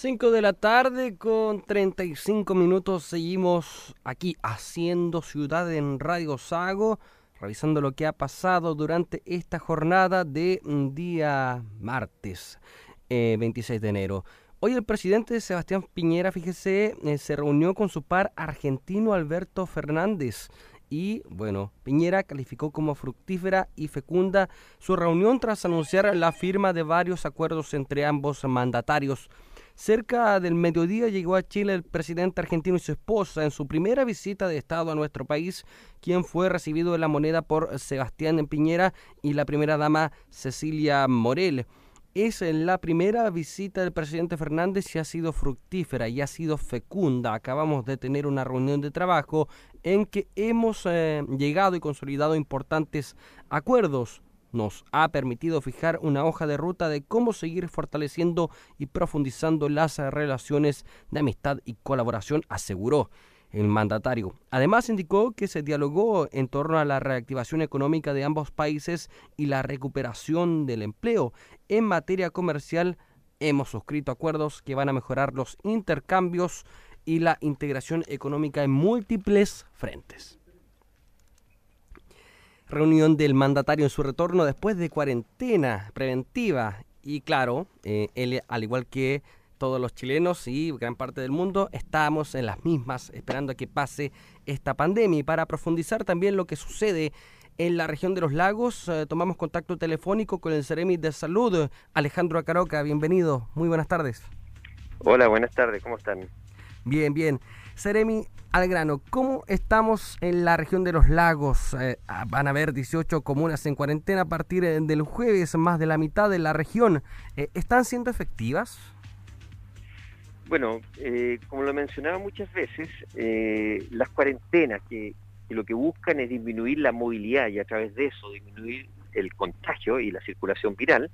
5 de la tarde con 35 minutos seguimos aquí haciendo ciudad en Radio Sago, revisando lo que ha pasado durante esta jornada de día martes 26 eh, de enero. Hoy el presidente Sebastián Piñera, fíjese, eh, se reunió con su par argentino Alberto Fernández y bueno, Piñera calificó como fructífera y fecunda su reunión tras anunciar la firma de varios acuerdos entre ambos mandatarios. Cerca del mediodía llegó a Chile el presidente argentino y su esposa en su primera visita de Estado a nuestro país, quien fue recibido en la moneda por Sebastián Piñera y la primera dama Cecilia Morel. Es la primera visita del presidente Fernández y ha sido fructífera y ha sido fecunda. Acabamos de tener una reunión de trabajo en que hemos eh, llegado y consolidado importantes acuerdos nos ha permitido fijar una hoja de ruta de cómo seguir fortaleciendo y profundizando las relaciones de amistad y colaboración, aseguró el mandatario. Además indicó que se dialogó en torno a la reactivación económica de ambos países y la recuperación del empleo. En materia comercial hemos suscrito acuerdos que van a mejorar los intercambios y la integración económica en múltiples frentes reunión del mandatario en su retorno después de cuarentena preventiva. Y claro, eh, él, al igual que todos los chilenos y gran parte del mundo, estamos en las mismas esperando a que pase esta pandemia. Y para profundizar también lo que sucede en la región de los lagos, eh, tomamos contacto telefónico con el Ceremi de Salud, Alejandro Acaroca. Bienvenido, muy buenas tardes. Hola, buenas tardes, ¿cómo están? Bien, bien. Seremi, al grano, ¿cómo estamos en la región de los lagos? Eh, van a haber 18 comunas en cuarentena a partir eh, del jueves, más de la mitad de la región. Eh, ¿Están siendo efectivas? Bueno, como lo mencionaba muchas veces, las cuarentenas que, lo que buscan es disminuir la movilidad y a través de eso disminuir el contagio y la circulación viral,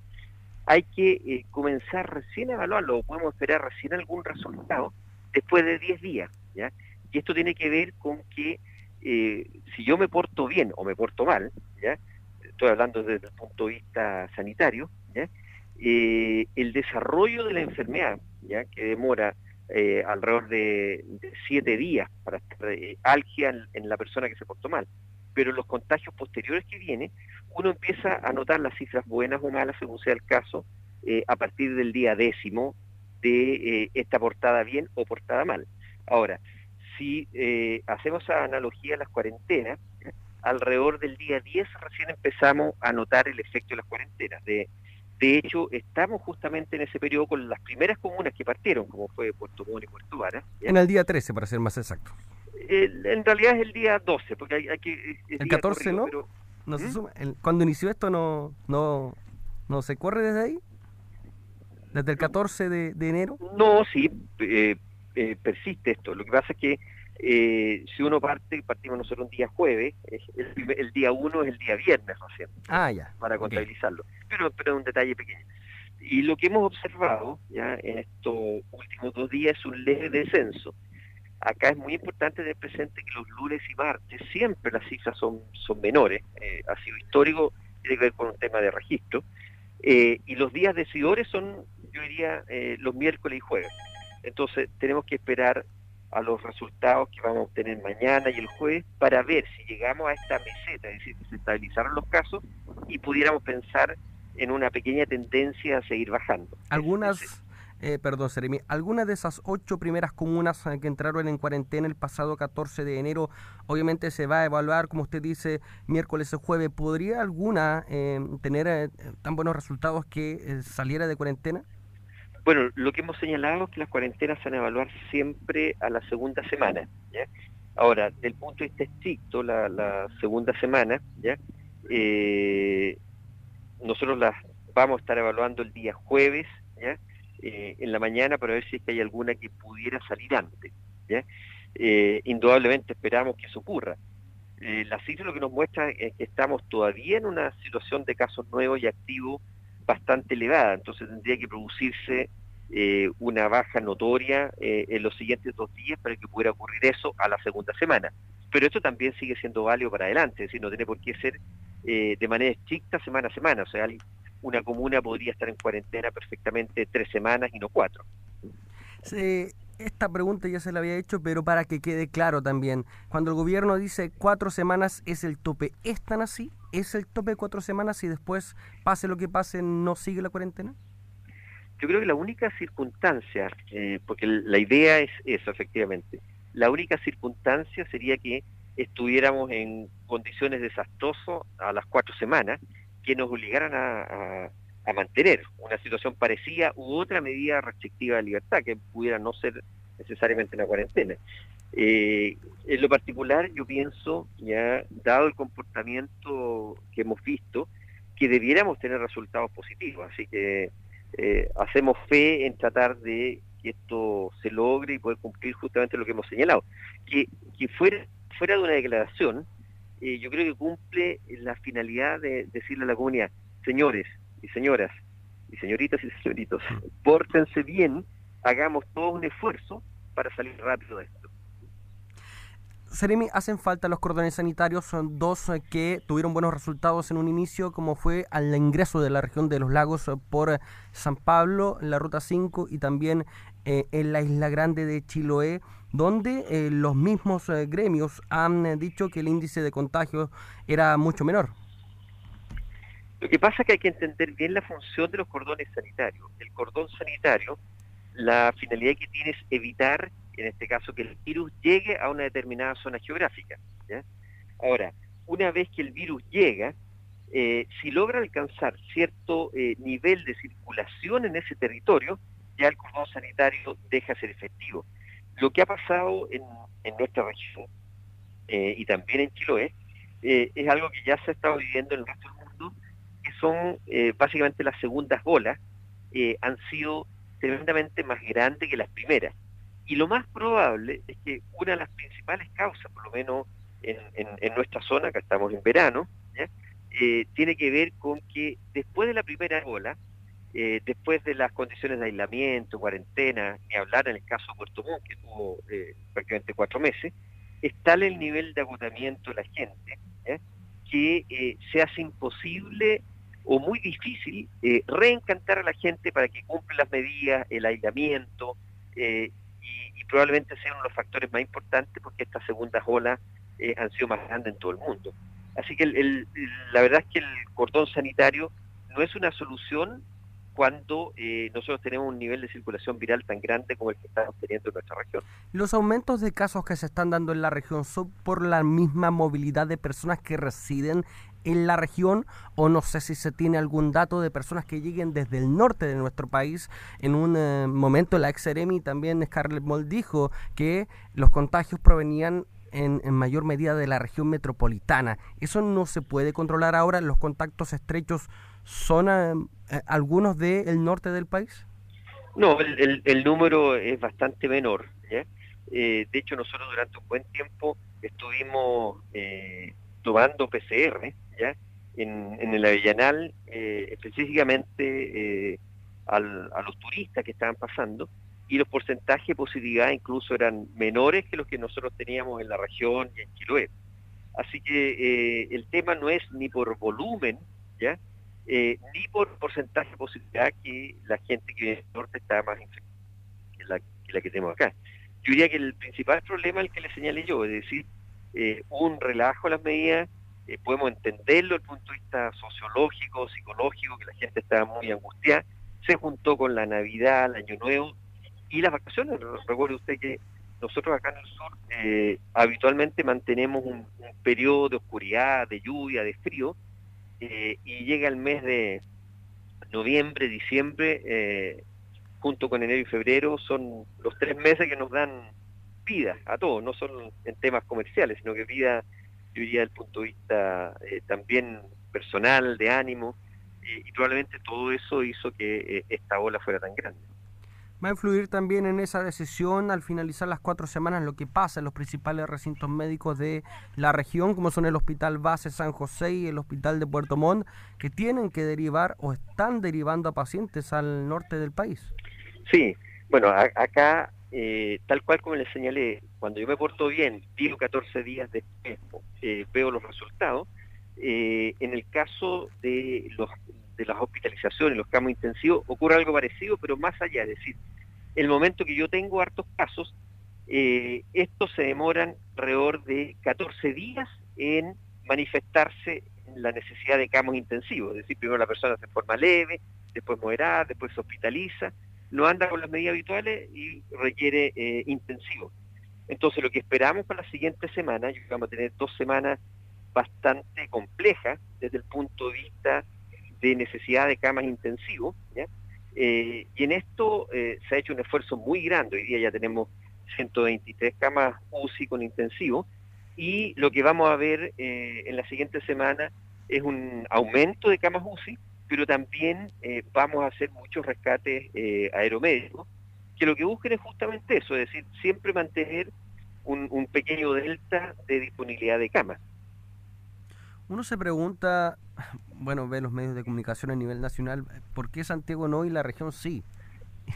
hay que comenzar recién a evaluarlo, podemos esperar recién algún resultado después de 10 días. Y esto tiene que ver con que eh, si yo me porto bien o me porto mal, ¿ya? estoy hablando desde el punto de vista sanitario. Eh, el desarrollo de la enfermedad, ¿ya? que demora eh, alrededor de, siete días para estar algia en, la persona que se portó mal, pero los contagios posteriores que vienen, uno empieza a notar las cifras buenas o malas, según sea el caso, a partir del día décimo de esta portada bien o portada mal. Ahora, si eh, hacemos analogía a las cuarentenas, alrededor del día 10 recién empezamos a notar el efecto de las cuarentenas. De, de hecho, estamos justamente en ese periodo con las primeras comunas que partieron, como fue Puerto Montt y Puerto Vara. En el día 13, para ser más exacto. en realidad es el día 12, porque hay, que... El 14, ¿no? no se ¿Mm? suma. cuando inició esto, no, no, ¿no se corre desde ahí? ¿Desde el 14 de, de enero? No, sí, eh, eh, persiste esto. Lo que pasa es que eh, si uno parte, partimos nosotros un día jueves, el, día uno es el día viernes recién. Ah, ya. Para contabilizarlo. Pero, pero es un detalle pequeño. Y lo que hemos observado ya en estos últimos dos días es un leve descenso. Acá es muy importante tener presente que los lunes y martes siempre las cifras son, son menores. Eh, ha sido histórico, tiene que ver con un tema de registro. y los días decidores son, yo diría, los miércoles y jueves. Entonces tenemos que esperar a los resultados que vamos a obtener mañana y el jueves para ver si llegamos a esta meseta, es decir, que se estabilizaron los casos y pudiéramos pensar en una pequeña tendencia a seguir bajando. Algunas, eh, perdón, Seremi, algunas de esas ocho primeras comunas eh, que entraron en cuarentena el pasado 14 de enero, obviamente se va a evaluar, como usted dice, miércoles o jueves. ¿Podría alguna eh, tener tan buenos resultados que saliera de cuarentena? Bueno, lo que hemos señalado es que las cuarentenas se van a evaluar siempre a la segunda semana. ¿ya? Ahora, del punto de vista estricto, la, segunda semana. Eh, nosotros las vamos a estar evaluando el día jueves, ¿ya? Eh, en la mañana para ver si es que hay alguna que pudiera salir antes. ¿ya? Eh, indudablemente esperamos que eso ocurra. la cifra lo que nos muestra es que estamos todavía en una situación de casos nuevos y activos bastante elevada, entonces tendría que producirse eh, una baja notoria eh, en los siguientes dos días para que pudiera ocurrir eso a la segunda semana. Pero esto también sigue siendo válido para adelante, es decir, no tiene por qué ser eh, de manera estricta semana a semana, o sea, una comuna podría estar en cuarentena perfectamente tres semanas y no cuatro. Sí, esta pregunta ya se la había hecho, pero para que quede claro también, cuando el gobierno dice cuatro semanas es el tope, ¿es tan así? ¿Es el tope de cuatro semanas y después, pase lo que pase, no sigue la cuarentena? Yo creo que la única circunstancia, eh, porque la idea es eso, efectivamente, la única circunstancia sería que estuviéramos en condiciones desastrosas a las cuatro semanas que nos obligaran a, mantener una situación parecida u otra medida restrictiva de libertad que pudiera no ser necesariamente una cuarentena. Eh, en lo particular, yo pienso, ya dado el comportamiento que hemos visto, que debiéramos tener resultados positivos. Así que eh, hacemos fe en tratar de que esto se logre y poder cumplir justamente lo que hemos señalado. Que, que fuera, fuera de una declaración, eh, yo creo que cumple la finalidad de decirle a la comunidad, señores y señoras, y señoritas y señoritos, pórtense bien, hagamos todo un esfuerzo para salir rápido de esto. Seremi, hacen falta los cordones sanitarios, son dos eh, que tuvieron buenos resultados en un inicio, como fue al ingreso de la región de los lagos eh, por eh, San Pablo, la Ruta 5 y también en la Isla Grande de Chiloé, donde los mismos gremios han dicho que el índice de contagio era mucho menor. Lo que pasa es que hay que entender bien la función de los cordones sanitarios. El cordón sanitario, la finalidad que tiene es evitar en este caso que el virus llegue a una determinada zona geográfica. Ahora, una vez que el virus llega, eh, si logra alcanzar cierto eh, nivel de circulación en ese territorio, ya el cordón sanitario deja de ser efectivo. Lo que ha pasado en, nuestra región eh, y también en Chiloé es algo que ya se ha estado viviendo en el resto del mundo, que son básicamente las segundas olas, han sido tremendamente más grandes que las primeras. Y lo más probable es que una de las principales causas, por lo menos en, nuestra zona, que estamos en verano, eh, tiene que ver con que después de la primera ola, eh, después de las condiciones de aislamiento, cuarentena, ni hablar en el caso de Puerto Montt, que tuvo eh, prácticamente cuatro meses, está el nivel de agotamiento de la gente que se hace imposible o muy difícil reencantar a la gente para que cumpla las medidas, el aislamiento, y, probablemente sea uno de los factores más importantes porque estas segundas olas eh, han sido más grandes en todo el mundo. Así que la verdad es que el cordón sanitario no es una solución cuando eh, nosotros tenemos un nivel de circulación viral tan grande como el que estamos teniendo en nuestra región. ¿Los aumentos de casos que se están dando en la región son por la misma movilidad de personas que residen en la región o no sé si se tiene algún dato de personas que lleguen desde el norte de nuestro país. En un eh, momento la ex también Scarlett Moll dijo que los contagios provenían en, mayor medida de la región metropolitana. ¿Eso no se puede controlar ahora? ¿Los contactos estrechos son eh, eh, algunos del norte del país? No, el, número es bastante menor. de hecho, nosotros durante un buen tiempo estuvimos tomando PCR ¿ya? En, el Avellanal, eh, específicamente eh, a los turistas que estaban pasando, y los porcentajes de positividad incluso eran menores que los que nosotros teníamos en la región y en Chiloé. Así que eh, el tema no es ni por volumen, ¿ya? ni por porcentaje de positividad que la gente que viene del norte está más infectada que la, que la que tenemos acá. Yo diría que el principal problema es el que le señalé yo, es decir, un relajo a las medidas, eh, podemos entenderlo desde el punto de vista sociológico, psicológico, que la gente estaba muy angustiada, se juntó con la Navidad, el Año Nuevo y las vacaciones. Recuerde usted que nosotros acá en el sur eh, habitualmente mantenemos un, periodo de oscuridad, de lluvia, de frío, eh, y llega el mes de noviembre, diciembre, junto con enero y febrero, son los tres meses que nos dan vida a todos, no solo en temas comerciales, sino que vida yo diría desde el punto de vista eh, también personal, de ánimo, y probablemente todo eso hizo que eh, esta ola fuera tan grande. ¿Va a influir también en esa decisión al finalizar las cuatro semanas lo que pasa en los principales recintos médicos de la región, como son el Hospital Base San José y el Hospital de Puerto Montt, que tienen que derivar o están derivando a pacientes al norte del país? Sí, bueno, acá eh, tal cual como les señalé, cuando yo me porto bien, digo 14 días después, eh, veo los resultados. Eh, en el caso de, los, de las hospitalizaciones, los campos intensivos, ocurre algo parecido, pero más allá, es decir, el momento que yo tengo hartos casos, estos se demoran alrededor de 14 días en manifestarse la necesidad de camas intensivos, es decir, primero la persona se forma leve, después moderada, después se hospitaliza, no anda con las medidas habituales y requiere eh, intensivo. Entonces lo que esperamos para la siguiente semana, vamos a tener dos semanas bastante complejas desde el punto de vista de necesidad de camas intensivos, eh, y en esto eh, se ha hecho un esfuerzo muy grande, hoy día ya tenemos 123 camas UCI con intensivo, y lo que vamos a ver eh, en la siguiente semana es un aumento de camas UCI, pero también vamos a hacer muchos rescates aeromédicos, que lo que busquen es justamente eso, es decir, siempre mantener un, un pequeño delta de disponibilidad de camas. Uno se pregunta, bueno, ve los medios de comunicación a nivel nacional, ¿por qué Santiago no y la región sí?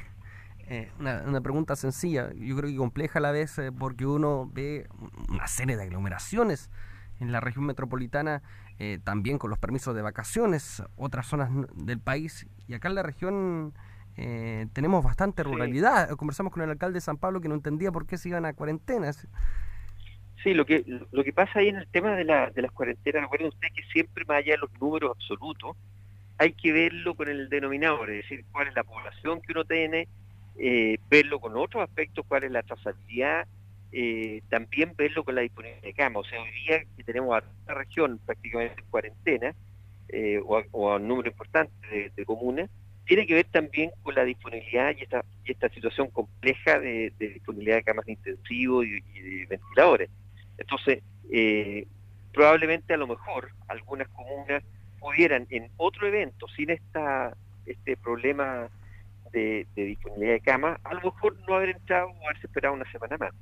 Eh, una, pregunta sencilla, yo creo que compleja a la vez, eh, porque uno ve una serie de aglomeraciones en la región metropolitana, eh, también con los permisos de vacaciones, otras zonas del país, y acá en la región tenemos bastante ruralidad. Conversamos con el alcalde de San Pablo que no entendía por qué se iban a cuarentenas. Sí, lo que, lo que pasa ahí en el tema de, la, de las cuarentenas, recuerden usted que siempre más allá de los números absolutos, hay que verlo con el denominador, es decir, cuál es la población que uno tiene, eh, verlo con otros aspectos, cuál es la trazabilidad, eh, también verlo con la disponibilidad de cama. O sea, hoy día que tenemos a la región prácticamente en cuarentena, eh, o, a, un número importante de, comunas, tiene que ver también con la disponibilidad y esta, y esta situación compleja de, disponibilidad de camas de intensivo y de ventiladores. Entonces, eh, probablemente a lo mejor algunas comunas pudieran en otro evento, sin esta este problema de, disponibilidad de cama, a lo mejor no haber entrado o haberse esperado una semana más.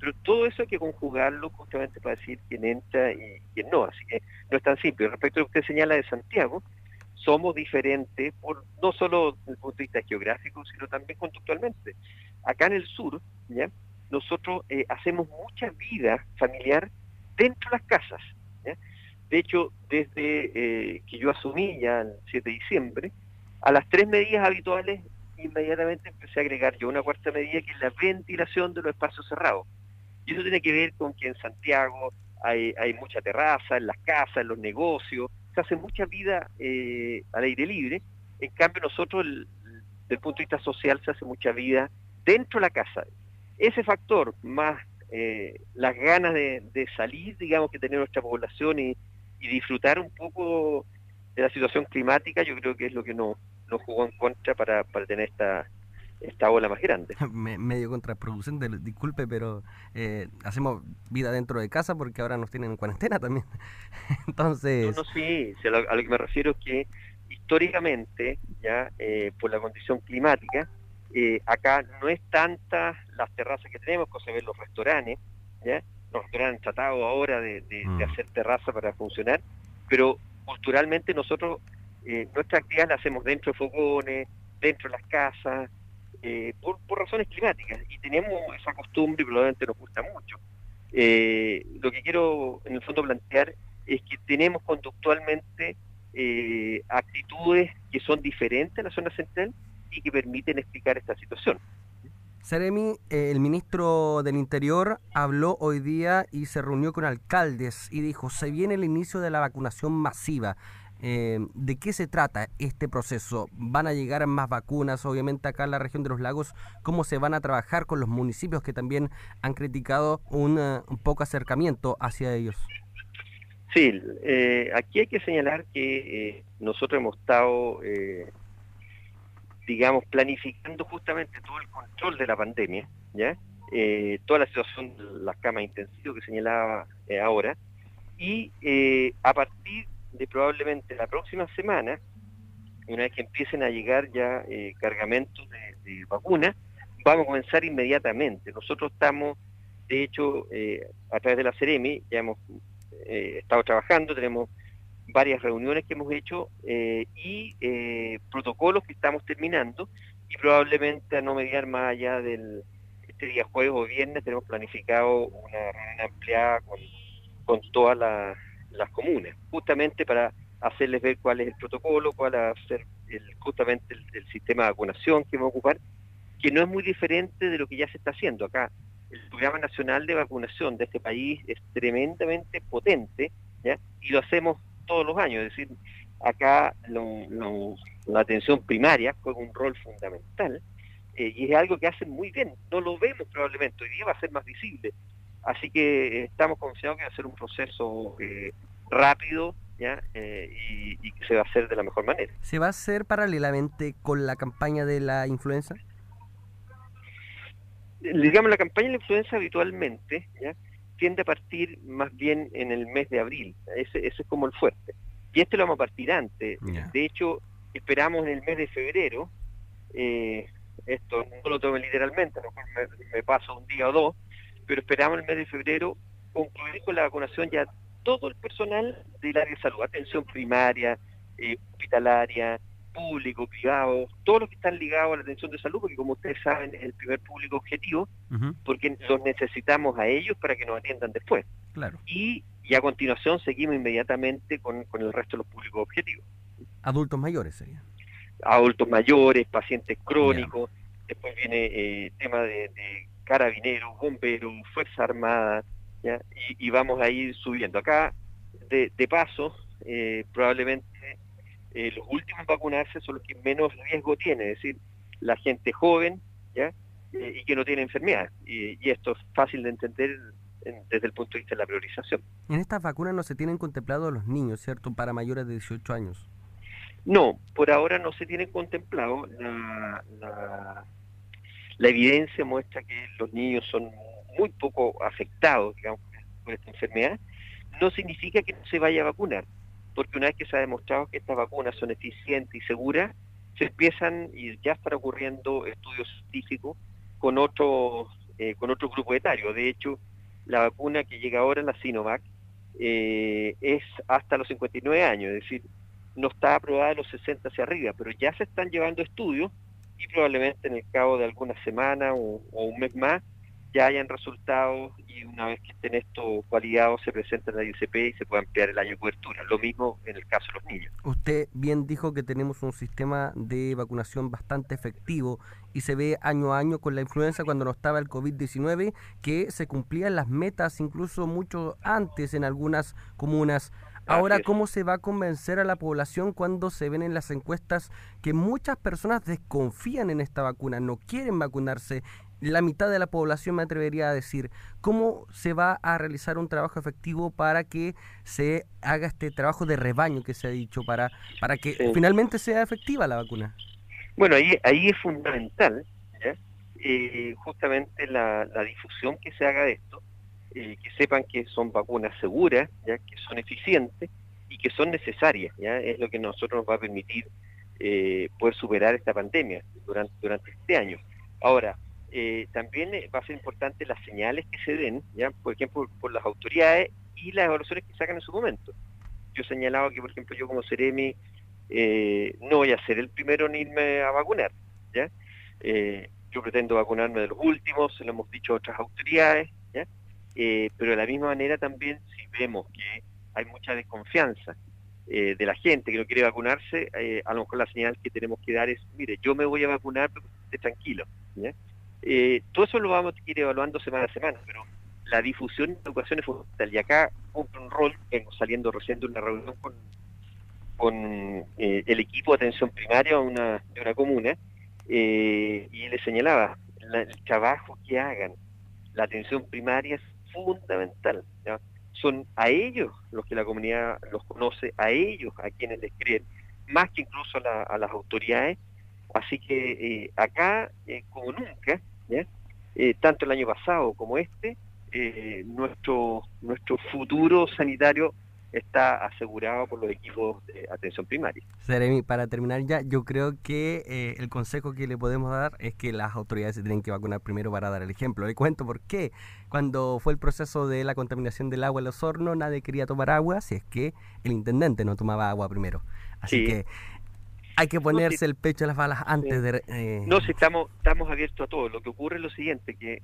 Pero todo eso hay que conjugarlo justamente para decir quién entra y quién no. Así que no es tan simple. Respecto a lo que usted señala de Santiago, somos diferentes, por, no solo desde el punto de vista geográfico, sino también conductualmente. Acá en el sur, ¿ya? nosotros eh, hacemos mucha vida familiar dentro de las casas. De hecho, desde eh, que yo asumí ya el 7 de diciembre, a las tres medidas habituales inmediatamente empecé a agregar yo una cuarta medida que es la ventilación de los espacios cerrados. Y eso tiene que ver con que en Santiago hay, hay mucha terraza, en las casas, en los negocios, se hace mucha vida eh, al aire libre. En cambio, nosotros, desde el punto de vista social, se hace mucha vida dentro de la casa. Ese factor, más eh, las ganas de, salir, digamos, que tener nuestra población y, disfrutar un poco de la situación climática, yo creo que es lo que nos, jugó en contra para, tener esta, esta ola más grande. medio contraproducente, disculpe, pero eh, hacemos vida dentro de casa porque ahora nos tienen en cuarentena también. Entonces... No, no, sí, a lo que me refiero es que históricamente, ya eh, por la condición climática, eh, acá no es tanta las terrazas que tenemos, cosa ver los restaurantes, ¿ya? los restaurantes han tratado ahora de, mm. hacer terraza para funcionar, pero culturalmente nosotros eh, nuestra actividad la hacemos dentro de fogones, dentro de las casas, eh, por, razones climáticas, y tenemos esa costumbre y probablemente nos gusta mucho. Eh, lo que quiero en el fondo plantear es que tenemos conductualmente actitudes que son diferentes a la zona central y que permiten explicar esta situación. Seremi, el ministro del Interior habló hoy día y se reunió con alcaldes y dijo, se viene el inicio de la vacunación masiva. Eh, ¿De qué se trata este proceso? ¿Van a llegar más vacunas, obviamente, acá en la región de los lagos? ¿Cómo se van a trabajar con los municipios que también han criticado un, eh, poco acercamiento hacia ellos? Sí, eh, aquí hay que señalar que nosotros hemos estado digamos, planificando justamente todo el control de la pandemia, ¿ya? Eh, toda la situación de las camas intensivas que señalaba eh, ahora, y eh, a partir de probablemente la próxima semana, una vez que empiecen a llegar ya cargamentos de, vacunas, vamos a comenzar inmediatamente. Nosotros estamos, de hecho, a través de la CEREMI, ya hemos estado trabajando, tenemos varias reuniones que hemos hecho eh, y eh, protocolos que estamos terminando y probablemente a no mediar más allá del este día jueves o viernes tenemos planificado una reunión ampliada con, con todas las comunes, justamente para hacerles ver cuál es el protocolo, cuál va a ser el, justamente el, sistema de vacunación que vamos a ocupar que no es muy diferente de lo que ya se está haciendo acá. El programa nacional de vacunación de este país es tremendamente potente ¿ya? y lo hacemos todos los años. Es decir, acá la atención primaria juega un rol fundamental eh, y es algo que hacen muy bien. No lo vemos probablemente, hoy día va a ser más visible. Así que estamos confiados que va a ser un proceso eh, rápido ¿ya? Eh, y, y, que se va a hacer de la mejor manera. ¿Se va a hacer paralelamente con la campaña de la influenza? Digamos, la campaña de la influenza habitualmente ¿ya? tiende a partir más bien en el mes de abril. Ese, ese es como el fuerte. Y este lo vamos a partir antes. De hecho, esperamos en el mes de febrero, eh, esto no lo tomen literalmente, a lo mejor me, paso un día o dos, pero esperamos el mes de febrero concluir con la vacunación ya todo el personal del área de salud, atención primaria, eh, hospitalaria, público, privado, todos los que están ligados a la atención de salud, porque como ustedes saben es el primer público objetivo, porque los necesitamos a ellos para que nos atiendan después. Claro. Y, y a continuación seguimos inmediatamente con, con el resto de los públicos objetivos. Adultos mayores sería. Adultos mayores, pacientes crónicos, después viene eh, tema de, carabineros, bomberos, Fuerza Armada, ¿ya? Y, vamos a ir subiendo. Acá, de, de paso, eh, probablemente eh, los últimos vacunarse son los que menos riesgo tienen, es decir, la gente joven, ¿ya? Eh, y que no tiene enfermedad. Y, y, esto es fácil de entender desde el punto de vista de la priorización. En estas vacunas no se tienen contemplados los niños, ¿cierto? Para mayores de 18 años. No, por ahora no se tienen contemplado. La, la, la evidencia muestra que los niños son muy poco afectados, digamos, por esta enfermedad. No significa que no se vaya a vacunar porque una vez que se ha demostrado que estas vacunas son eficientes y seguras, se empiezan y ya están ocurriendo estudios científicos con otro, eh, con otro grupo etario. De hecho, la vacuna que llega ahora, la Sinovac, eh, es hasta los 59 años, es decir, no está aprobada de los 60 hacia arriba, pero ya se están llevando estudios y probablemente en el cabo de alguna semana o un mes más ya hayan resultados y una vez que estén estos validados se presenten a la ICP y se pueda ampliar el año de cobertura. Lo mismo en el caso de los niños. Usted bien dijo que tenemos un sistema de vacunación bastante efectivo y se ve año a año con la influenza cuando no estaba el COVID-19 que se cumplían las metas incluso mucho antes en algunas comunas. Ahora, ¿cómo se va a convencer a la población cuando se ven en las encuestas que muchas personas desconfían en esta vacuna, no quieren vacunarse la mitad de la población me atrevería a decir. ¿Cómo se va a realizar un trabajo efectivo para que se haga este trabajo de rebaño que se ha dicho, para, para que finalmente sea efectiva la vacuna? Bueno, ahí, ahí es fundamental eh, justamente la, difusión que se haga de esto, eh, que sepan que son vacunas seguras, ¿ya? que son eficientes y que son necesarias. ¿ya? Es lo que nosotros nos va a permitir eh, poder superar esta pandemia durante, este año. Ahora, eh, también eh, va a ser importante las señales que se den, ya por ejemplo, por las autoridades y las evaluaciones que sacan en su momento. Yo señalaba que, por ejemplo, yo como Ceremi eh, no voy a ser el primero en irme a vacunar, ¿ya? yo pretendo vacunarme de los últimos, se lo hemos dicho a otras autoridades, ¿ya? Pero de la misma manera también si vemos que hay mucha desconfianza de la gente que no quiere vacunarse, a lo mejor la señal que tenemos que dar es, mire, yo me voy a vacunar, pero esté tranquilo. Eh, todo eso lo vamos a ir evaluando semana a semana, pero la difusión de educación es fundamental. Y acá cumple un rol, vengo saliendo recién de una reunión con, con eh, el equipo de atención primaria una, de una comuna, eh, y le señalaba, el trabajo que hagan, la atención primaria fundamental. Son a ellos los que la comunidad los conoce, a ellos a quienes les creen, más que incluso a, las autoridades. Así que acá, como nunca, eh, tanto el año pasado como este, eh, nuestro, nuestro futuro sanitario está asegurado por los equipos de atención primaria. Seremi, para terminar ya, yo creo que eh, el consejo que le podemos dar es que las autoridades se tienen que vacunar primero para dar el ejemplo. Le cuento por qué. Cuando fue el proceso de la contaminación del agua en los hornos, nadie quería tomar agua si es que el intendente no tomaba agua primero. Así que hay que ponerse el pecho a las balas antes de... Eh, no, si estamos, estamos abiertos a todo. Lo que ocurre es lo siguiente, que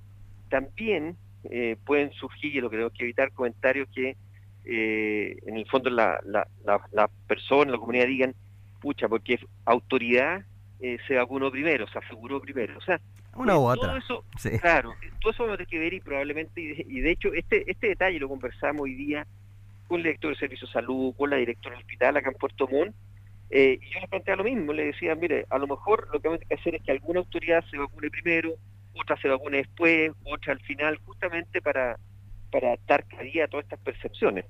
también eh, pueden surgir, y lo que tenemos que evitar, comentarios que eh, en el fondo la, la, la, la, persona, la comunidad digan, pucha, porque autoridad eh, se vacunó primero, se aseguró primero. O sea, una u otra. Todo eso, Claro, todo eso vamos a tener que ver y probablemente, y de hecho, este, este detalle lo conversamos hoy día con el director del Servicio de Salud, con la directora del hospital acá en Puerto Montt, eh, y yo le planteaba lo mismo, le decía, mire, a lo mejor lo que vamos a tener que hacer es que alguna autoridad se vacune primero, otra se vacune después, otra al final, justamente para, para dar cabida a todas estas percepciones.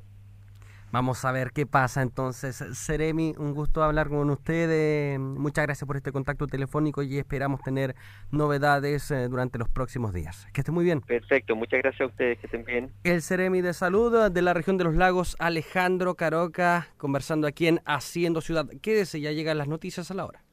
Vamos a ver qué pasa entonces. Seremi, un gusto hablar con usted. muchas gracias por este contacto telefónico y esperamos tener novedades eh, durante los próximos días. Que esté muy bien. Perfecto, muchas gracias a ustedes, que estén bien. El Seremi de Salud de la región de los lagos, Alejandro Caroca, conversando aquí en Haciendo Ciudad. Quédese, ya llegan las noticias a la hora.